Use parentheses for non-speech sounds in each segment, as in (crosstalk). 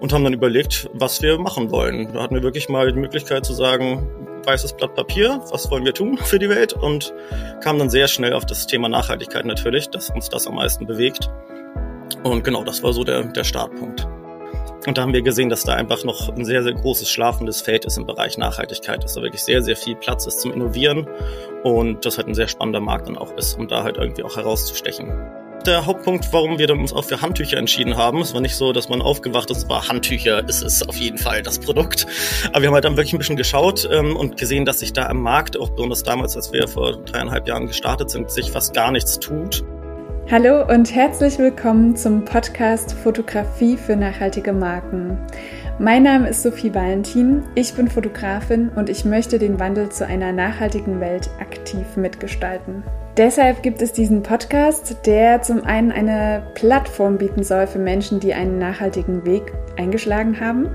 und haben dann überlegt, was wir machen wollen. Da hatten wir wirklich mal die Möglichkeit zu sagen, weißes Blatt Papier, was wollen wir tun für die Welt und kamen dann sehr schnell auf das Thema Nachhaltigkeit natürlich, dass uns das am meisten bewegt. Und genau, das war so der, der Startpunkt. Und da haben wir gesehen, dass da einfach noch ein sehr, sehr großes schlafendes Feld ist im Bereich Nachhaltigkeit, dass da wirklich sehr, sehr viel Platz ist zum Innovieren und das halt ein sehr spannender Markt dann auch ist, um da halt irgendwie auch herauszustechen. Der Hauptpunkt, warum wir uns auch für Handtücher entschieden haben, es war nicht so, dass man aufgewacht ist, war Handtücher ist es auf jeden Fall das Produkt. Aber wir haben halt dann wirklich ein bisschen geschaut ähm, und gesehen, dass sich da am Markt, auch besonders damals, als wir vor dreieinhalb Jahren gestartet sind, sich fast gar nichts tut. Hallo und herzlich willkommen zum Podcast Fotografie für nachhaltige Marken. Mein Name ist Sophie Valentin, ich bin Fotografin und ich möchte den Wandel zu einer nachhaltigen Welt aktiv mitgestalten. Deshalb gibt es diesen Podcast, der zum einen eine Plattform bieten soll für Menschen, die einen nachhaltigen Weg eingeschlagen haben,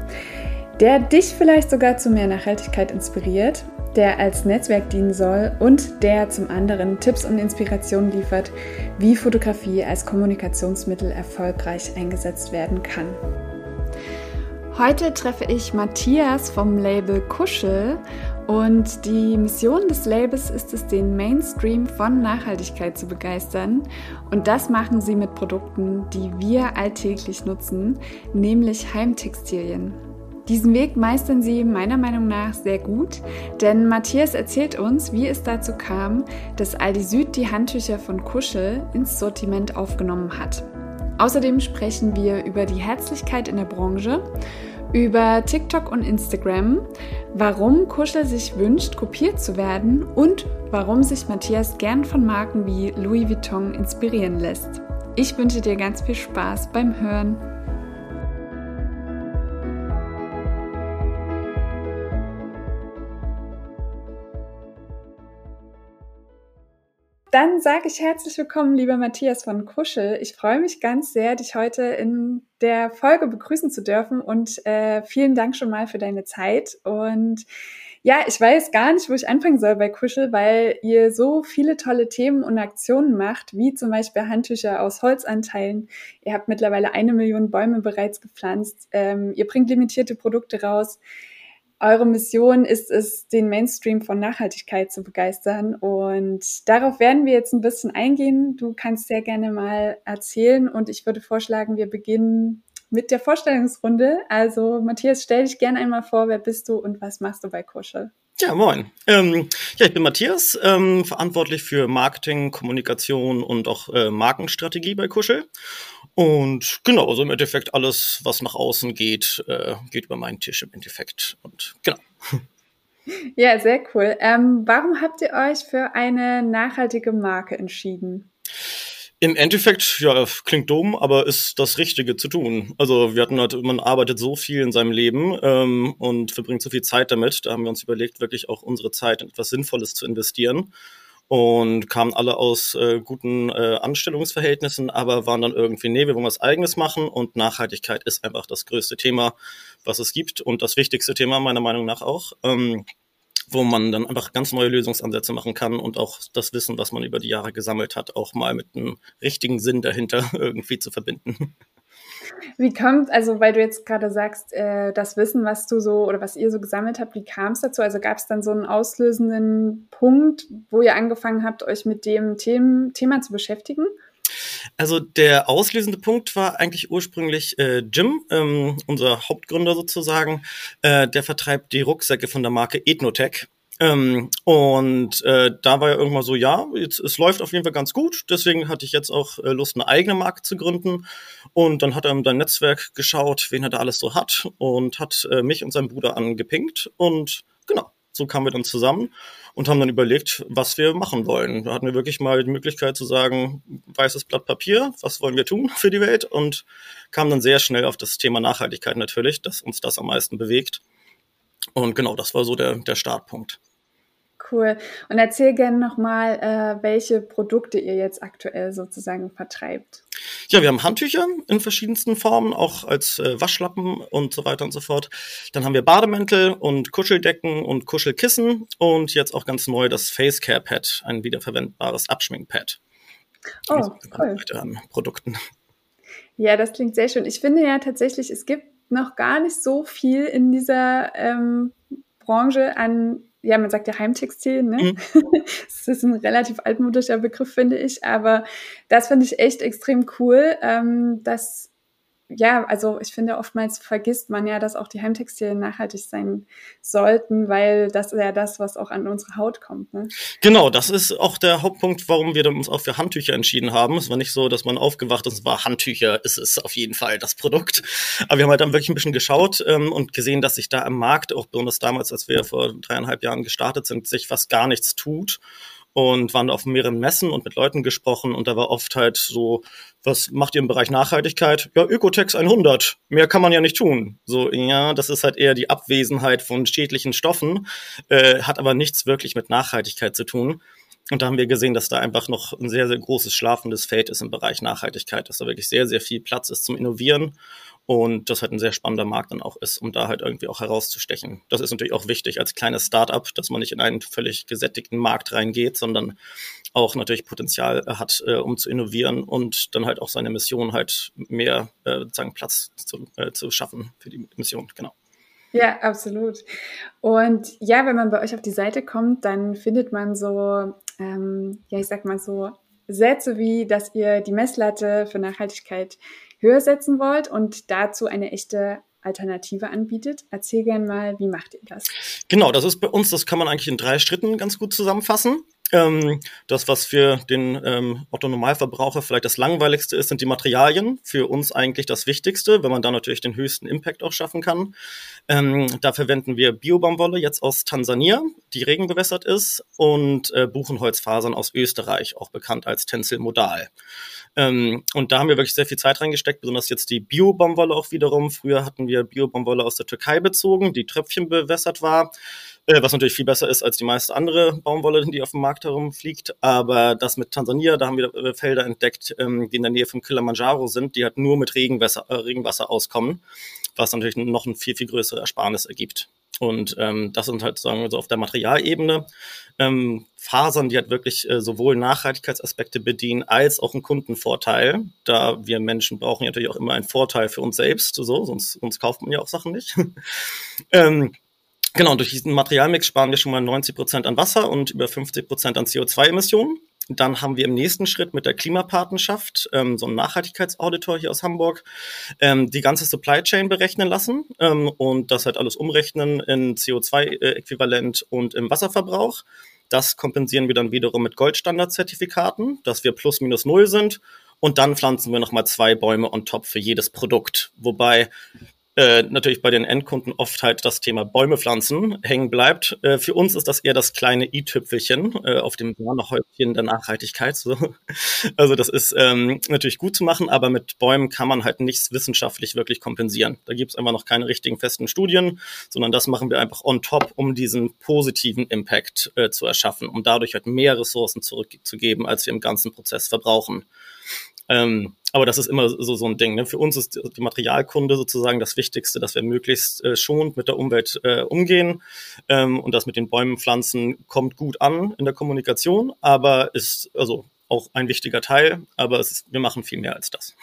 der dich vielleicht sogar zu mehr Nachhaltigkeit inspiriert der als Netzwerk dienen soll und der zum anderen Tipps und Inspirationen liefert, wie Fotografie als Kommunikationsmittel erfolgreich eingesetzt werden kann. Heute treffe ich Matthias vom Label Kuschel und die Mission des Labels ist es, den Mainstream von Nachhaltigkeit zu begeistern. Und das machen sie mit Produkten, die wir alltäglich nutzen, nämlich Heimtextilien. Diesen Weg meistern sie meiner Meinung nach sehr gut, denn Matthias erzählt uns, wie es dazu kam, dass Aldi Süd die Handtücher von Kuschel ins Sortiment aufgenommen hat. Außerdem sprechen wir über die Herzlichkeit in der Branche, über TikTok und Instagram, warum Kuschel sich wünscht, kopiert zu werden und warum sich Matthias gern von Marken wie Louis Vuitton inspirieren lässt. Ich wünsche dir ganz viel Spaß beim Hören. Dann sage ich herzlich willkommen, lieber Matthias von Kuschel. Ich freue mich ganz sehr, dich heute in der Folge begrüßen zu dürfen und äh, vielen Dank schon mal für deine Zeit. Und ja, ich weiß gar nicht, wo ich anfangen soll bei Kuschel, weil ihr so viele tolle Themen und Aktionen macht, wie zum Beispiel Handtücher aus Holzanteilen. Ihr habt mittlerweile eine Million Bäume bereits gepflanzt. Ähm, ihr bringt limitierte Produkte raus eure Mission ist es, den Mainstream von Nachhaltigkeit zu begeistern. Und darauf werden wir jetzt ein bisschen eingehen. Du kannst sehr gerne mal erzählen und ich würde vorschlagen, wir beginnen mit der Vorstellungsrunde. Also Matthias, stell dich gerne einmal vor, wer bist du und was machst du bei Kuschel? Ja, moin. Ähm, ja, ich bin Matthias, ähm, verantwortlich für Marketing, Kommunikation und auch äh, Markenstrategie bei Kuschel. Und genau, also im Endeffekt alles, was nach außen geht, äh, geht über meinen Tisch im Endeffekt. Und genau. (laughs) Ja, sehr cool. Ähm, warum habt ihr euch für eine nachhaltige Marke entschieden? Im Endeffekt, ja, klingt dumm, aber ist das Richtige zu tun. Also wir hatten halt, man arbeitet so viel in seinem Leben ähm, und verbringt so viel Zeit damit. Da haben wir uns überlegt, wirklich auch unsere Zeit in etwas Sinnvolles zu investieren und kamen alle aus äh, guten äh, Anstellungsverhältnissen, aber waren dann irgendwie, nee, wir wollen was Eigenes machen und Nachhaltigkeit ist einfach das größte Thema, was es gibt und das wichtigste Thema meiner Meinung nach auch. Ähm, wo man dann einfach ganz neue Lösungsansätze machen kann und auch das Wissen, was man über die Jahre gesammelt hat, auch mal mit einem richtigen Sinn dahinter (laughs) irgendwie zu verbinden. Wie kommt, also weil du jetzt gerade sagst, äh, das Wissen, was du so oder was ihr so gesammelt habt, wie kam es dazu? Also gab es dann so einen auslösenden Punkt, wo ihr angefangen habt, euch mit dem Themen, Thema zu beschäftigen? Also der auslösende Punkt war eigentlich ursprünglich äh, Jim, ähm, unser Hauptgründer sozusagen. Äh, der vertreibt die Rucksäcke von der Marke Ethnotech. Ähm, und äh, da war ja irgendwann so, ja, jetzt, es läuft auf jeden Fall ganz gut. Deswegen hatte ich jetzt auch äh, Lust, eine eigene Marke zu gründen. Und dann hat er in sein Netzwerk geschaut, wen er da alles so hat und hat äh, mich und seinen Bruder angepinkt. Und genau, so kamen wir dann zusammen und haben dann überlegt, was wir machen wollen. Da hatten wir wirklich mal die Möglichkeit zu sagen, weißes Blatt Papier, was wollen wir tun für die Welt? Und kamen dann sehr schnell auf das Thema Nachhaltigkeit natürlich, dass uns das am meisten bewegt. Und genau, das war so der, der Startpunkt. Cool. Und erzähl gerne nochmal, äh, welche Produkte ihr jetzt aktuell sozusagen vertreibt. Ja, wir haben Handtücher in verschiedensten Formen, auch als äh, Waschlappen und so weiter und so fort. Dann haben wir Bademäntel und Kuscheldecken und Kuschelkissen und jetzt auch ganz neu das Facecare Pad, ein wiederverwendbares Abschminkpad. Oh, cool. An Produkten. Ja, das klingt sehr schön. Ich finde ja tatsächlich, es gibt noch gar nicht so viel in dieser ähm, Branche an, ja, man sagt ja Heimtextil, ne? Mhm. (laughs) das ist ein relativ altmodischer Begriff, finde ich, aber das finde ich echt extrem cool, ähm, dass ja, also ich finde, oftmals vergisst man ja, dass auch die Heimtextilien nachhaltig sein sollten, weil das ist ja das, was auch an unsere Haut kommt. Ne? Genau, das ist auch der Hauptpunkt, warum wir uns auch für Handtücher entschieden haben. Es war nicht so, dass man aufgewacht ist, war Handtücher, ist es auf jeden Fall das Produkt. Aber wir haben halt dann wirklich ein bisschen geschaut ähm, und gesehen, dass sich da am Markt, auch besonders damals, als wir vor dreieinhalb Jahren gestartet sind, sich fast gar nichts tut und waren auf mehreren Messen und mit Leuten gesprochen und da war oft halt so, was macht ihr im Bereich Nachhaltigkeit? Ja, Ökotex 100. Mehr kann man ja nicht tun. So, ja, das ist halt eher die Abwesenheit von schädlichen Stoffen, äh, hat aber nichts wirklich mit Nachhaltigkeit zu tun. Und da haben wir gesehen, dass da einfach noch ein sehr, sehr großes schlafendes Feld ist im Bereich Nachhaltigkeit, dass da wirklich sehr, sehr viel Platz ist zum Innovieren und das halt ein sehr spannender Markt dann auch ist, um da halt irgendwie auch herauszustechen. Das ist natürlich auch wichtig als kleines Startup, dass man nicht in einen völlig gesättigten Markt reingeht, sondern auch natürlich Potenzial hat, äh, um zu innovieren und dann halt auch seine Mission halt mehr äh, sozusagen Platz zu, äh, zu schaffen für die Mission, genau. Ja, absolut. Und ja, wenn man bei euch auf die Seite kommt, dann findet man so, ähm, ja, ich sag mal so Sätze wie, dass ihr die Messlatte für Nachhaltigkeit höher setzen wollt und dazu eine echte Alternative anbietet. Erzähl gerne mal, wie macht ihr das? Genau, das ist bei uns, das kann man eigentlich in drei Schritten ganz gut zusammenfassen. Ähm, das, was für den ähm, Otto-Normalverbraucher vielleicht das Langweiligste ist, sind die Materialien. Für uns eigentlich das Wichtigste, wenn man da natürlich den höchsten Impact auch schaffen kann. Ähm, da verwenden wir Biobaumwolle jetzt aus Tansania, die regenbewässert ist, und äh, Buchenholzfasern aus Österreich, auch bekannt als Tencel Modal. Ähm, und da haben wir wirklich sehr viel Zeit reingesteckt, besonders jetzt die Bio-Baumwolle auch wiederum. Früher hatten wir Bio-Baumwolle aus der Türkei bezogen, die Tröpfchen bewässert war, äh, was natürlich viel besser ist als die meiste andere Baumwolle, die auf dem Markt herumfliegt. Aber das mit Tansania, da haben wir äh, Felder entdeckt, ähm, die in der Nähe vom Kilimanjaro sind, die halt nur mit Regenwasser, äh, Regenwasser auskommen, was natürlich noch ein viel, viel größere Ersparnis ergibt. Und ähm, das sind halt, sagen wir so, auf der Materialebene ähm, Fasern, die halt wirklich äh, sowohl Nachhaltigkeitsaspekte bedienen als auch einen Kundenvorteil. Da wir Menschen brauchen ja natürlich auch immer einen Vorteil für uns selbst, so, sonst, sonst kauft man ja auch Sachen nicht. (laughs) ähm, genau, durch diesen Materialmix sparen wir schon mal 90 Prozent an Wasser und über 50 Prozent an CO2-Emissionen. Dann haben wir im nächsten Schritt mit der Klimapartnerschaft, ähm, so ein Nachhaltigkeitsauditor hier aus Hamburg, ähm, die ganze Supply Chain berechnen lassen ähm, und das halt alles umrechnen in CO2-Äquivalent und im Wasserverbrauch. Das kompensieren wir dann wiederum mit Goldstandard-Zertifikaten, dass wir plus minus null sind. Und dann pflanzen wir nochmal zwei Bäume on top für jedes Produkt. Wobei äh, natürlich bei den Endkunden oft halt das Thema Bäume pflanzen hängen bleibt. Äh, für uns ist das eher das kleine i-Tüpfelchen äh, auf dem Sahnehäubchen der Nachhaltigkeit. So. (laughs) Also das ist ähm, natürlich gut zu machen, aber mit Bäumen kann man halt nichts wissenschaftlich wirklich kompensieren. Da gibt es einfach noch keine richtigen festen Studien, sondern das machen wir einfach on top, um diesen positiven Impact äh, zu erschaffen, um dadurch halt mehr Ressourcen zurückzugeben, als wir im ganzen Prozess verbrauchen. Ähm, aber das ist immer so, so ein Ding. Ne? Für uns ist die Materialkunde sozusagen das Wichtigste, dass wir möglichst äh, schonend mit der Umwelt äh, umgehen. Ähm, und das mit den Bäumen, Pflanzen kommt gut an in der Kommunikation, aber ist also auch ein wichtiger Teil. Aber ist, wir machen viel mehr als das.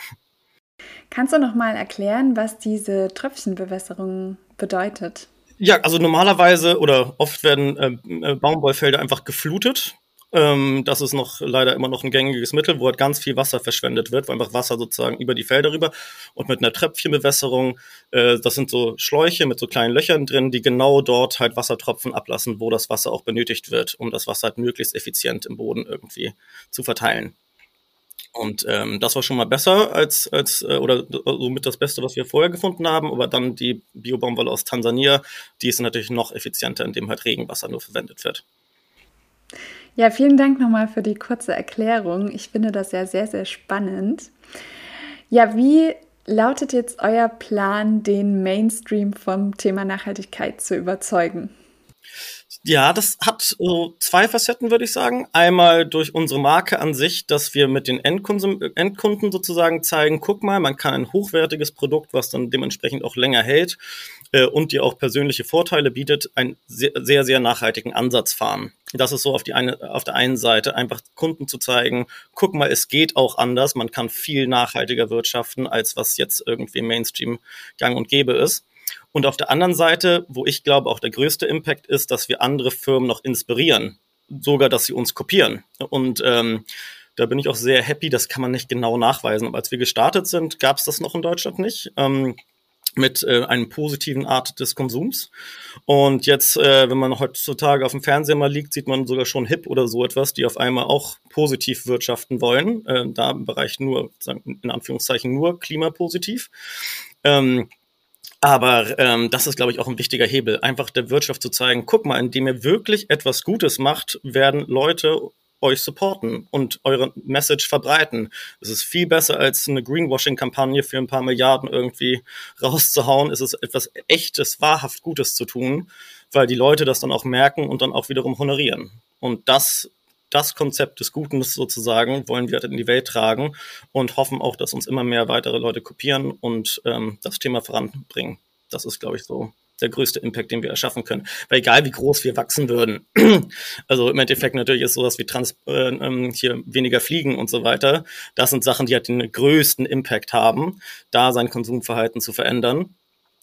Kannst du noch mal erklären, was diese Tröpfchenbewässerung bedeutet? Ja, also normalerweise oder oft werden äh, Baumwollfelder einfach geflutet ähm, das ist noch leider immer noch ein gängiges Mittel, wo halt ganz viel Wasser verschwendet wird, wo einfach Wasser sozusagen über die Felder rüber und mit einer Tröpfchenbewässerung, äh, das sind so Schläuche mit so kleinen Löchern drin, die genau dort halt Wassertropfen ablassen, wo das Wasser auch benötigt wird, um das Wasser halt möglichst effizient im Boden irgendwie zu verteilen. Und ähm, das war schon mal besser als, als äh, oder somit das Beste, was wir vorher gefunden haben. Aber dann die Biobaumwolle aus Tansania, die ist natürlich noch effizienter, indem halt Regenwasser nur verwendet wird. Ja, vielen Dank nochmal für die kurze Erklärung. Ich finde das ja sehr, sehr spannend. Ja, wie lautet jetzt euer Plan, den Mainstream vom Thema Nachhaltigkeit zu überzeugen? Ja, das hat so zwei Facetten, würde ich sagen. Einmal durch unsere Marke an sich, dass wir mit den Endkonsum Endkunden sozusagen zeigen, guck mal, man kann ein hochwertiges Produkt, was dann dementsprechend auch länger hält äh, und dir auch persönliche Vorteile bietet, einen sehr, sehr, sehr nachhaltigen Ansatz fahren. Das ist so auf, die eine, auf der einen Seite einfach Kunden zu zeigen, guck mal, es geht auch anders, man kann viel nachhaltiger wirtschaften, als was jetzt irgendwie Mainstream gang und gäbe ist. Und auf der anderen Seite, wo ich glaube, auch der größte Impact ist, dass wir andere Firmen noch inspirieren, sogar, dass sie uns kopieren. Und ähm, da bin ich auch sehr happy, das kann man nicht genau nachweisen. Aber als wir gestartet sind, gab es das noch in Deutschland nicht. Ähm, mit äh, einem positiven Art des Konsums. Und jetzt, äh, wenn man heutzutage auf dem Fernseher mal liegt, sieht man sogar schon Hip oder so etwas, die auf einmal auch positiv wirtschaften wollen. Äh, da im Bereich nur, in Anführungszeichen, nur klimapositiv. Ähm, aber ähm, das ist, glaube ich, auch ein wichtiger Hebel, einfach der Wirtschaft zu zeigen, guck mal, indem ihr wirklich etwas Gutes macht, werden Leute euch supporten und eure Message verbreiten. Es ist viel besser als eine Greenwashing-Kampagne für ein paar Milliarden irgendwie rauszuhauen. Es ist etwas echtes, wahrhaft Gutes zu tun, weil die Leute das dann auch merken und dann auch wiederum honorieren. Und das das Konzept des Guten sozusagen wollen wir in die Welt tragen und hoffen auch, dass uns immer mehr weitere Leute kopieren und ähm, das Thema voranbringen. Das ist, glaube ich, so der größte Impact, den wir erschaffen können. Weil egal wie groß wir wachsen würden, (clears throat) also im Endeffekt natürlich ist sowas wie Trans äh, ähm, hier weniger fliegen und so weiter, das sind Sachen, die halt den größten Impact haben, da sein Konsumverhalten zu verändern.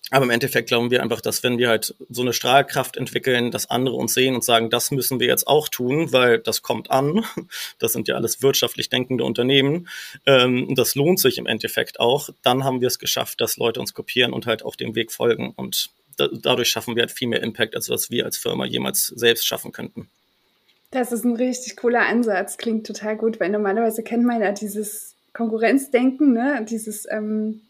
Aber im Endeffekt glauben wir einfach, dass wenn wir halt so eine Strahlkraft entwickeln, dass andere uns sehen und sagen, das müssen wir jetzt auch tun, weil das kommt an. (laughs) Das sind ja alles wirtschaftlich denkende Unternehmen. Ähm, das lohnt sich im Endeffekt auch. Dann haben wir es geschafft, dass Leute uns kopieren und halt auch dem Weg folgen. Und da, dadurch schaffen wir halt viel mehr Impact, als was wir als Firma jemals selbst schaffen könnten. Das ist ein richtig cooler Ansatz. Klingt total gut, weil normalerweise kennt man ja dieses Konkurrenzdenken, ne? dieses ähm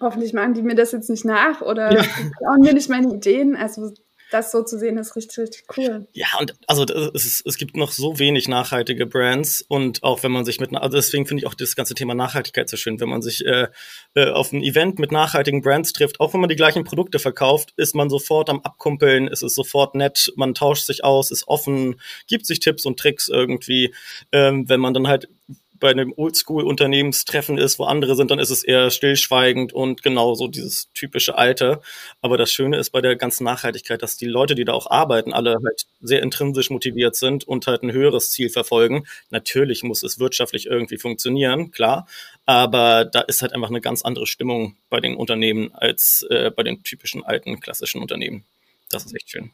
hoffentlich machen die mir das jetzt nicht nach oder ja. klauen mir nicht meine Ideen. Also das so zu sehen, ist richtig, richtig cool. Ja, und also es, ist, es gibt noch so wenig nachhaltige Brands und auch wenn man sich mit, also deswegen finde ich auch das ganze Thema Nachhaltigkeit so schön, wenn man sich äh, äh, auf ein Event mit nachhaltigen Brands trifft, auch wenn man die gleichen Produkte verkauft, ist man sofort am Abkumpeln, ist es sofort nett, man tauscht sich aus, ist offen, gibt sich Tipps und Tricks irgendwie. Ähm, wenn man dann halt bei einem Oldschool-Unternehmenstreffen ist, wo andere sind, dann ist es eher stillschweigend und genau so dieses typische Alte. Aber das Schöne ist bei der ganzen Nachhaltigkeit, dass die Leute, die da auch arbeiten, alle halt sehr intrinsisch motiviert sind und halt ein höheres Ziel verfolgen. Natürlich muss es wirtschaftlich irgendwie funktionieren, klar. Aber da ist halt einfach eine ganz andere Stimmung bei den Unternehmen als äh, bei den typischen alten klassischen Unternehmen. Das ist echt schön.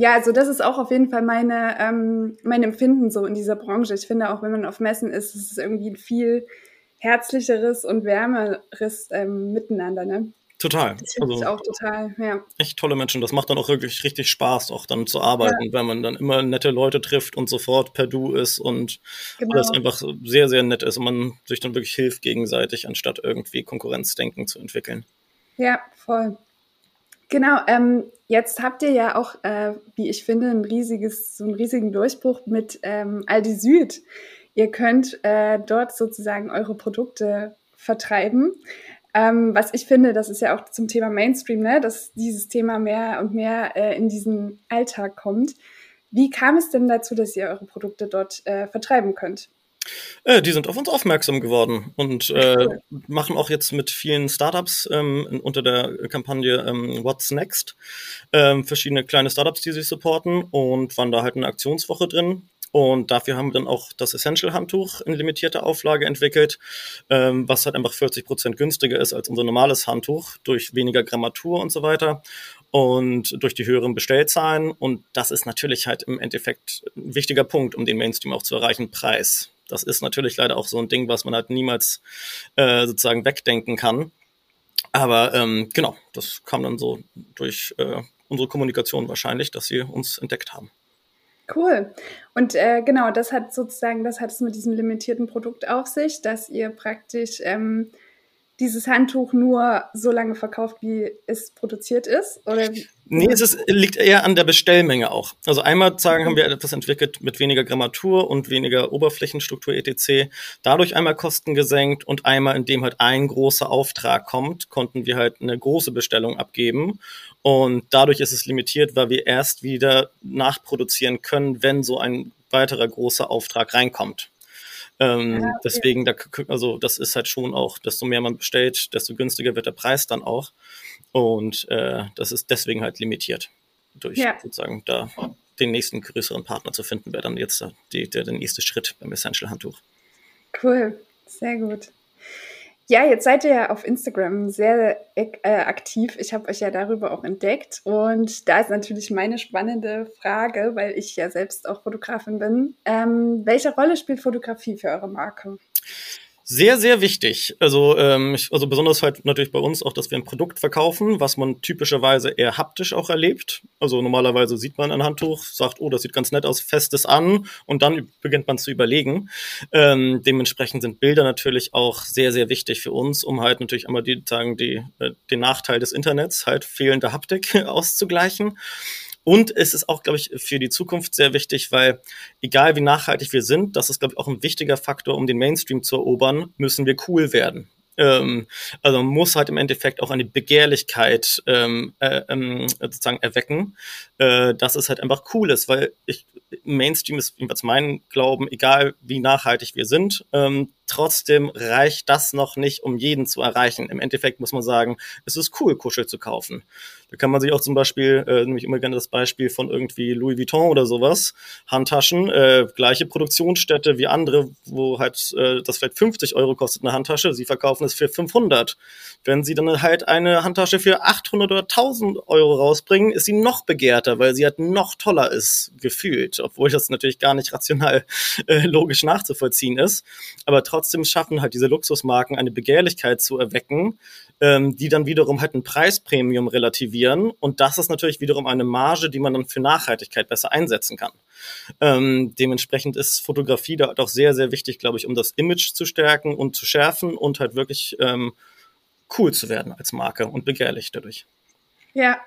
Ja, also das ist auch auf jeden Fall meine, ähm, mein Empfinden so in dieser Branche. Ich finde auch, wenn man auf Messen ist, ist es irgendwie ein viel herzlicheres und wärmeres ähm, Miteinander, ne? Total. Das finde also, ich auch total, ja. Echt tolle Menschen. Das macht dann auch wirklich richtig Spaß, auch dann zu arbeiten, ja. wenn man dann immer nette Leute trifft und sofort per Du ist und genau. alles einfach sehr, sehr nett ist und man sich dann wirklich hilft gegenseitig, anstatt irgendwie Konkurrenzdenken zu entwickeln. Ja, voll. Genau, ähm, jetzt habt ihr ja auch, äh, wie ich finde, ein riesiges, so einen riesigen Durchbruch mit ähm, Aldi Süd. Ihr könnt äh, dort sozusagen eure Produkte vertreiben. Ähm, was ich finde, das ist ja auch zum Thema Mainstream, ne, dass dieses Thema mehr und mehr äh, in diesen Alltag kommt. Wie kam es denn dazu, dass ihr eure Produkte dort äh, vertreiben könnt? Äh, die sind auf uns aufmerksam geworden und äh, machen auch jetzt mit vielen Startups ähm, unter der Kampagne ähm, What's Next ähm, verschiedene kleine Startups, die sie supporten und waren da halt eine Aktionswoche drin. Und dafür haben wir dann auch das Essential-Handtuch in limitierter Auflage entwickelt, ähm, was halt einfach 40 Prozent günstiger ist als unser normales Handtuch durch weniger Grammatur und so weiter und durch die höheren Bestellzahlen. Und das ist natürlich halt im Endeffekt ein wichtiger Punkt, um den Mainstream auch zu erreichen, Preis. Das ist natürlich leider auch so ein Ding, was man halt niemals äh, sozusagen wegdenken kann. Aber ähm, genau, das kam dann so durch äh, unsere Kommunikation wahrscheinlich, dass sie uns entdeckt haben. Cool. Und äh, genau, das hat sozusagen, das hat es mit diesem limitierten Produkt auf sich, dass ihr praktisch ähm, dieses Handtuch nur so lange verkauft, wie es produziert ist? Oder Nee, es liegt eher an der Bestellmenge auch. Also einmal sagen, haben wir etwas entwickelt mit weniger Grammatur und weniger Oberflächenstruktur etc. Dadurch einmal Kosten gesenkt und einmal, indem halt ein großer Auftrag kommt, konnten wir halt eine große Bestellung abgeben. Und dadurch ist es limitiert, weil wir erst wieder nachproduzieren können, wenn so ein weiterer großer Auftrag reinkommt. Ähm, ja, okay. Deswegen, da, also das ist halt schon auch, desto mehr man bestellt, desto günstiger wird der Preis dann auch. Und äh, das ist deswegen halt limitiert. Durch ja. sozusagen da den nächsten größeren Partner zu finden, wäre dann jetzt die, der, der nächste Schritt beim Essential Handtuch. Cool, sehr gut. Ja, jetzt seid ihr ja auf Instagram sehr äh, aktiv. Ich habe euch ja darüber auch entdeckt. Und da ist natürlich meine spannende Frage, weil ich ja selbst auch Fotografin bin. Ähm, welche Rolle spielt Fotografie für eure Marke? Sehr, sehr wichtig. Also, ähm, ich, also besonders halt natürlich bei uns auch, dass wir ein Produkt verkaufen, was man typischerweise eher haptisch auch erlebt. Also normalerweise sieht man ein Handtuch, sagt, oh, das sieht ganz nett aus, festes an und dann beginnt man zu überlegen. Ähm, dementsprechend sind Bilder natürlich auch sehr, sehr wichtig für uns, um halt natürlich einmal die sagen, die, äh, den Nachteil des Internets, halt fehlende Haptik (laughs) auszugleichen. Und es ist auch, glaube ich, für die Zukunft sehr wichtig, weil egal wie nachhaltig wir sind, das ist, glaube ich, auch ein wichtiger Faktor, um den Mainstream zu erobern, müssen wir cool werden. Ähm, also man muss halt im Endeffekt auch eine Begehrlichkeit ähm, äh, ähm, sozusagen erwecken, äh, dass es halt einfach cool ist, weil ich Mainstream ist jedenfalls mein Glauben, egal wie nachhaltig wir sind, ähm, trotzdem reicht das noch nicht, um jeden zu erreichen. Im Endeffekt muss man sagen, es ist cool, Kuschel zu kaufen. Da kann man sich auch zum Beispiel, äh, nämlich immer gerne das Beispiel von irgendwie Louis Vuitton oder sowas, Handtaschen, äh, gleiche Produktionsstätte wie andere, wo halt äh, das vielleicht 50 Euro kostet eine Handtasche, sie verkaufen es für 500. Wenn sie dann halt eine Handtasche für 800 oder 1000 Euro rausbringen, ist sie noch begehrter, weil sie halt noch toller ist, gefühlt, obwohl das natürlich gar nicht rational äh, logisch nachzuvollziehen ist. Aber trotzdem schaffen halt diese Luxusmarken eine Begehrlichkeit zu erwecken, ähm, die dann wiederum halt ein Preispremium relativieren. Und das ist natürlich wiederum eine Marge, die man dann für Nachhaltigkeit besser einsetzen kann. Ähm, dementsprechend ist Fotografie da auch sehr, sehr wichtig, glaube ich, um das Image zu stärken und zu schärfen und halt wirklich ähm, cool zu werden als Marke und begehrlich dadurch. Ja,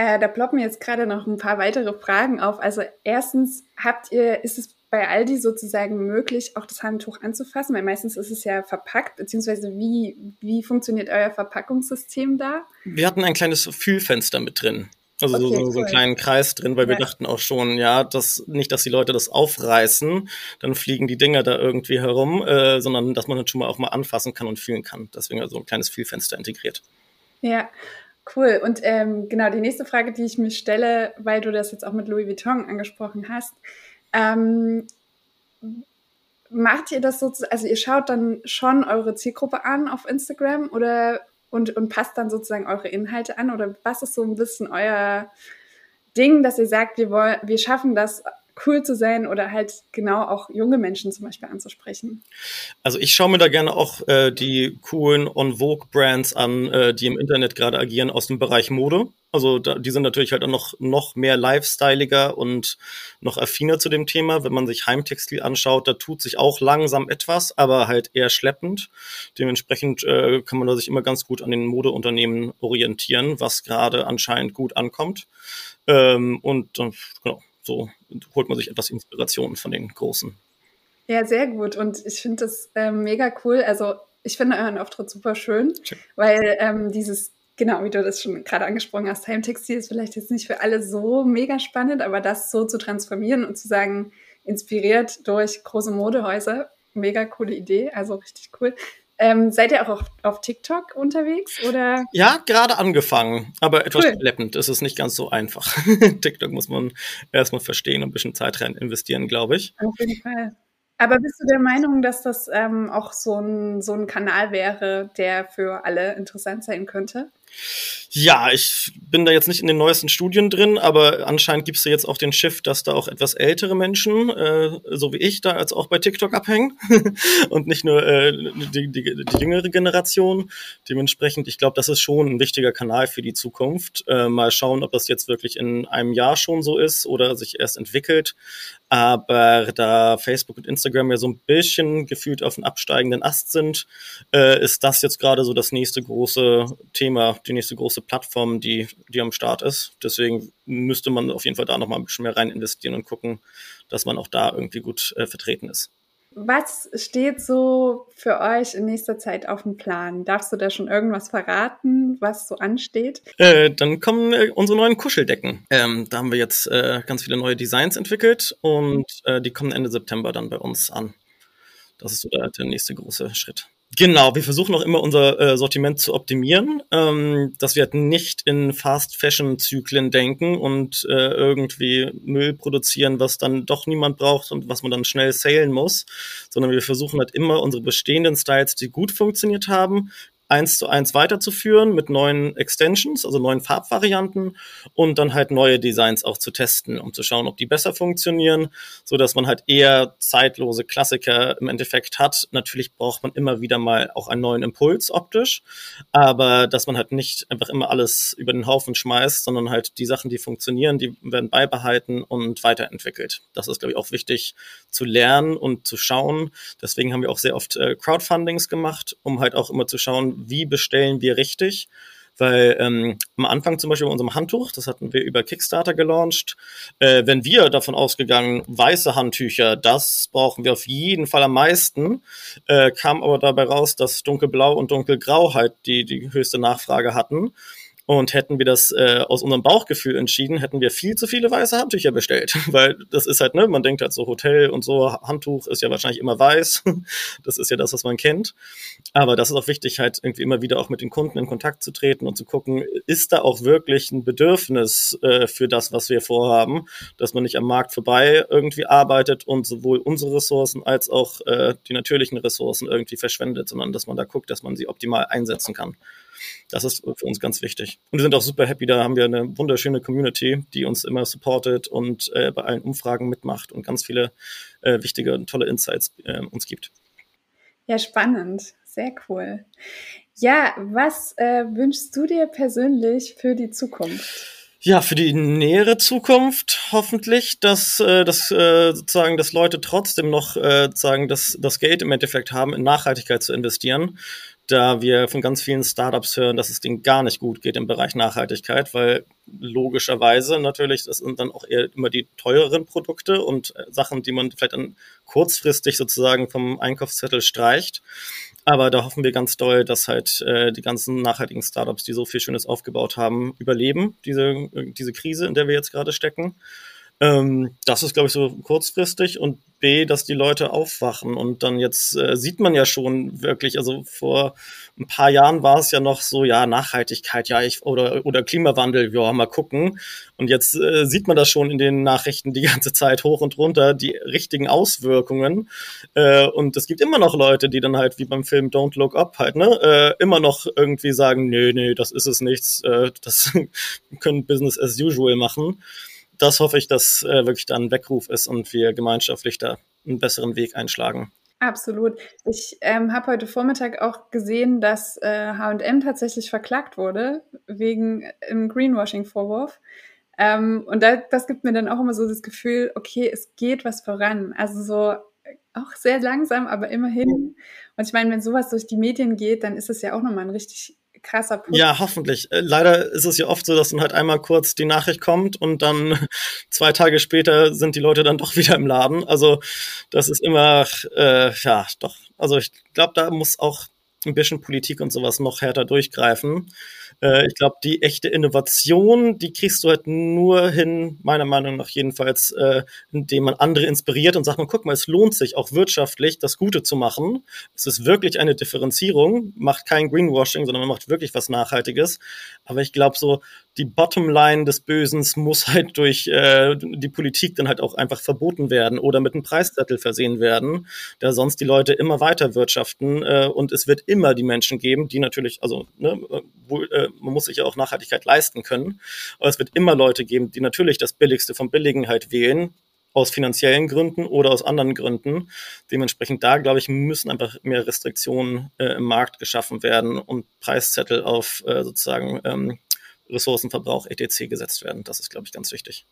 äh, da ploppen jetzt gerade noch ein paar weitere Fragen auf. Also erstens, habt ihr, ist es bei Aldi sozusagen möglich, auch das Handtuch anzufassen? Weil meistens ist es ja verpackt, beziehungsweise wie, wie funktioniert euer Verpackungssystem da? Wir hatten ein kleines Fühlfenster mit drin. Also okay, so, so, so einen kleinen Kreis drin, weil ja. wir dachten auch schon, ja, dass nicht, dass die Leute das aufreißen, dann fliegen die Dinger da irgendwie herum, äh, sondern dass man das schon mal auch mal anfassen kann und fühlen kann. Deswegen also ein kleines Fühlfenster integriert. Ja, cool. Und ähm, genau die nächste Frage, die ich mir stelle, weil du das jetzt auch mit Louis Vuitton angesprochen hast, ähm, macht ihr das sozusagen, also ihr schaut dann schon eure Zielgruppe an auf Instagram oder und, und passt dann sozusagen eure Inhalte an? Oder was ist so ein bisschen euer Ding, dass ihr sagt, wir wollen, wir schaffen das cool zu sein oder halt genau auch junge Menschen zum Beispiel anzusprechen? Also ich schaue mir da gerne auch äh, die coolen On Vogue Brands an, äh, die im Internet gerade agieren aus dem Bereich Mode. Also da, die sind natürlich halt auch noch, noch mehr lifestyleiger und noch affiner zu dem Thema. Wenn man sich Heimtextil anschaut, da tut sich auch langsam etwas, aber halt eher schleppend. Dementsprechend äh, kann man da sich immer ganz gut an den Modeunternehmen orientieren, was gerade anscheinend gut ankommt. Ähm, und äh, genau, so holt man sich etwas Inspiration von den Großen. Ja, sehr gut. Und ich finde das ähm, mega cool. Also ich finde euren Auftritt super schön, Check. weil ähm, dieses genau, wie du das schon gerade angesprochen hast, Heimtextil ist vielleicht jetzt nicht für alle so mega spannend, aber das so zu transformieren und zu sagen, inspiriert durch große Modehäuser, mega coole Idee, also richtig cool. Ähm, seid ihr auch auf, auf, TikTok unterwegs oder? Ja, gerade angefangen, aber etwas cool. schleppend. Es ist nicht ganz so einfach. (laughs) TikTok muss man erstmal verstehen und ein bisschen Zeit rein investieren, glaube ich. Auf jeden Fall. Aber bist du der Meinung, dass das ähm, auch so ein, so ein Kanal wäre, der für alle interessant sein könnte? Ja, ich bin da jetzt nicht in den neuesten Studien drin, aber anscheinend gibt es ja jetzt auch den Shift, dass da auch etwas ältere Menschen, äh, so wie ich, da als auch bei TikTok abhängen (laughs) und nicht nur äh, die, die, die jüngere Generation. Dementsprechend, ich glaube, das ist schon ein wichtiger Kanal für die Zukunft. Äh, mal schauen, ob das jetzt wirklich in einem Jahr schon so ist oder sich erst entwickelt. Aber da Facebook und Instagram ja so ein bisschen gefühlt auf einen absteigenden Ast sind, äh, ist das jetzt gerade so das nächste große Thema, die nächste große Plattform, die, die am Start ist. Deswegen müsste man auf jeden Fall da noch mal ein bisschen mehr rein investieren und gucken, dass man auch da irgendwie gut äh, vertreten ist. Was steht so für euch in nächster Zeit auf dem Plan? Darfst du da schon irgendwas verraten, was so ansteht? Äh, dann kommen äh, unsere neuen Kuscheldecken. Ähm, da haben wir jetzt äh, ganz viele neue Designs entwickelt und äh, die kommen Ende September dann bei uns an. Das ist so der, der nächste große Schritt. Genau, wir versuchen auch immer unser äh, Sortiment zu optimieren, ähm, dass wir halt nicht in Fast-Fashion-Zyklen denken und äh, irgendwie Müll produzieren, was dann doch niemand braucht und was man dann schnell salen muss, sondern wir versuchen halt immer unsere bestehenden Styles, die gut funktioniert haben, eins zu eins weiterzuführen mit neuen Extensions, also neuen Farbvarianten und dann halt neue Designs auch zu testen, um zu schauen, ob die besser funktionieren, so dass man halt eher zeitlose Klassiker im Endeffekt hat. Natürlich braucht man immer wieder mal auch einen neuen Impuls optisch, aber dass man halt nicht einfach immer alles über den Haufen schmeißt, sondern halt die Sachen, die funktionieren, die werden beibehalten und weiterentwickelt. Das ist, glaube ich, auch wichtig zu lernen und zu schauen. Deswegen haben wir auch sehr oft äh, Crowdfundings gemacht, um halt auch immer zu schauen, wie bestellen wir richtig. Weil ähm, am Anfang zum Beispiel bei unserem Handtuch, das hatten wir über Kickstarter gelauncht, äh, wenn wir davon ausgegangen, weiße Handtücher, das brauchen wir auf jeden Fall am meisten, äh, kam aber dabei raus, dass dunkelblau und dunkelgrau halt die, die höchste Nachfrage hatten. Und hätten wir das äh, aus unserem Bauchgefühl entschieden, hätten wir viel zu viele weiße Handtücher bestellt. (laughs) Weil das ist halt, ne, man denkt halt so Hotel und so, Handtuch ist ja wahrscheinlich immer weiß. (laughs) Das ist ja das, was man kennt. Aber das ist auch wichtig, halt irgendwie immer wieder auch mit den Kunden in Kontakt zu treten und zu gucken, ist da auch wirklich ein Bedürfnis äh, für das, was wir vorhaben, dass man nicht am Markt vorbei irgendwie arbeitet und sowohl unsere Ressourcen als auch äh, die natürlichen Ressourcen irgendwie verschwendet, sondern dass man da guckt, dass man sie optimal einsetzen kann. Das ist für uns ganz wichtig. Und wir sind auch super happy, da haben wir eine wunderschöne Community, die uns immer supportet und äh, bei allen Umfragen mitmacht und ganz viele äh, wichtige und tolle Insights äh, uns gibt. Ja, spannend. Sehr cool. Ja, was äh, wünschst du dir persönlich für die Zukunft? Ja, für die nähere Zukunft hoffentlich, dass, äh, dass äh, sozusagen, dass Leute trotzdem noch äh, sagen, dass das Geld im Endeffekt haben, in Nachhaltigkeit zu investieren da wir von ganz vielen Startups hören, dass es denen gar nicht gut geht im Bereich Nachhaltigkeit, weil logischerweise natürlich, das sind dann auch eher immer die teureren Produkte und äh, Sachen, die man vielleicht dann kurzfristig sozusagen vom Einkaufszettel streicht. Aber da hoffen wir ganz doll, dass halt äh, die ganzen nachhaltigen Startups, die so viel Schönes aufgebaut haben, überleben, diese, äh, diese Krise, in der wir jetzt gerade stecken. Ähm, das ist, glaube ich, so kurzfristig und B, dass die Leute aufwachen. Und dann jetzt äh, sieht man ja schon wirklich, also vor ein paar Jahren war es ja noch so, ja, Nachhaltigkeit, ja, ich, oder, oder Klimawandel, ja, mal gucken. Und jetzt äh, sieht man das schon in den Nachrichten die ganze Zeit hoch und runter, die richtigen Auswirkungen. Äh, und es gibt immer noch Leute, die dann halt, wie beim Film Don't Look Up halt, ne, äh, immer noch irgendwie sagen, nee, nee, das ist es nichts, äh, das (laughs) können Business as usual machen das hoffe ich, dass äh, wirklich dann ein Weckruf ist und wir gemeinschaftlich da einen besseren Weg einschlagen. Absolut. Ich ähm, habe heute Vormittag auch gesehen, dass H&M tatsächlich verklagt wurde wegen im Greenwashing-Vorwurf. Ähm, und da, das gibt mir dann auch immer so das Gefühl, okay, es geht was voran. Also so auch sehr langsam, aber immerhin. Und ich meine, wenn sowas durch die Medien geht, dann ist es ja auch nochmal ein richtig krasser Push. Ja, hoffentlich. Äh, leider ist es ja oft so, dass dann halt einmal kurz die Nachricht kommt und dann (laughs) zwei Tage später sind die Leute dann doch (laughs) wieder im Laden. Also das ist immer, äh, ja, doch. Also ich glaube, da muss auch ein bisschen Politik und sowas noch härter durchgreifen. Äh, ich glaube, die echte Innovation, die kriegst du halt nur hin, meiner Meinung nach jedenfalls, äh, indem man andere inspiriert und sagt man, guck mal, es lohnt sich auch wirtschaftlich, das Gute zu machen. Es ist wirklich eine Differenzierung, macht kein Greenwashing, sondern man macht wirklich was Nachhaltiges. Aber ich glaube, so die Bottomline des Bösens muss halt durch äh, die Politik dann halt auch einfach verboten werden oder mit einem Preiszettel versehen werden, da sonst die Leute immer weiter wirtschaften äh, und es wird immer die Menschen geben, die natürlich, also ne, wo, man muss sich ja auch Nachhaltigkeit leisten können. Aber es wird immer Leute geben, die natürlich das Billigste vom Billigen halt wählen, aus finanziellen Gründen oder aus anderen Gründen. Dementsprechend da, glaube ich, müssen einfach mehr Restriktionen äh, im Markt geschaffen werden und Preiszettel auf äh, sozusagen ähm, Ressourcenverbrauch etc. gesetzt werden. Das ist, glaube ich, ganz wichtig.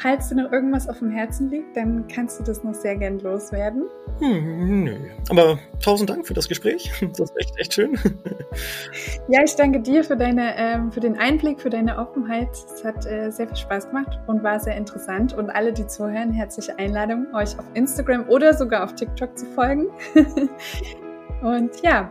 Falls dir noch irgendwas auf dem Herzen liegt, dann kannst du das noch sehr gern loswerden. Hm, nö. Aber tausend Dank für das Gespräch. (laughs) Das ist echt, echt schön. (laughs) Ja, ich danke dir für, deine, ähm, für den Einblick, für deine Offenheit. Es hat äh, sehr viel Spaß gemacht und war sehr interessant. Und alle, die zuhören, herzliche Einladung, euch auf Instagram oder sogar auf TikTok zu folgen. (laughs) und ja,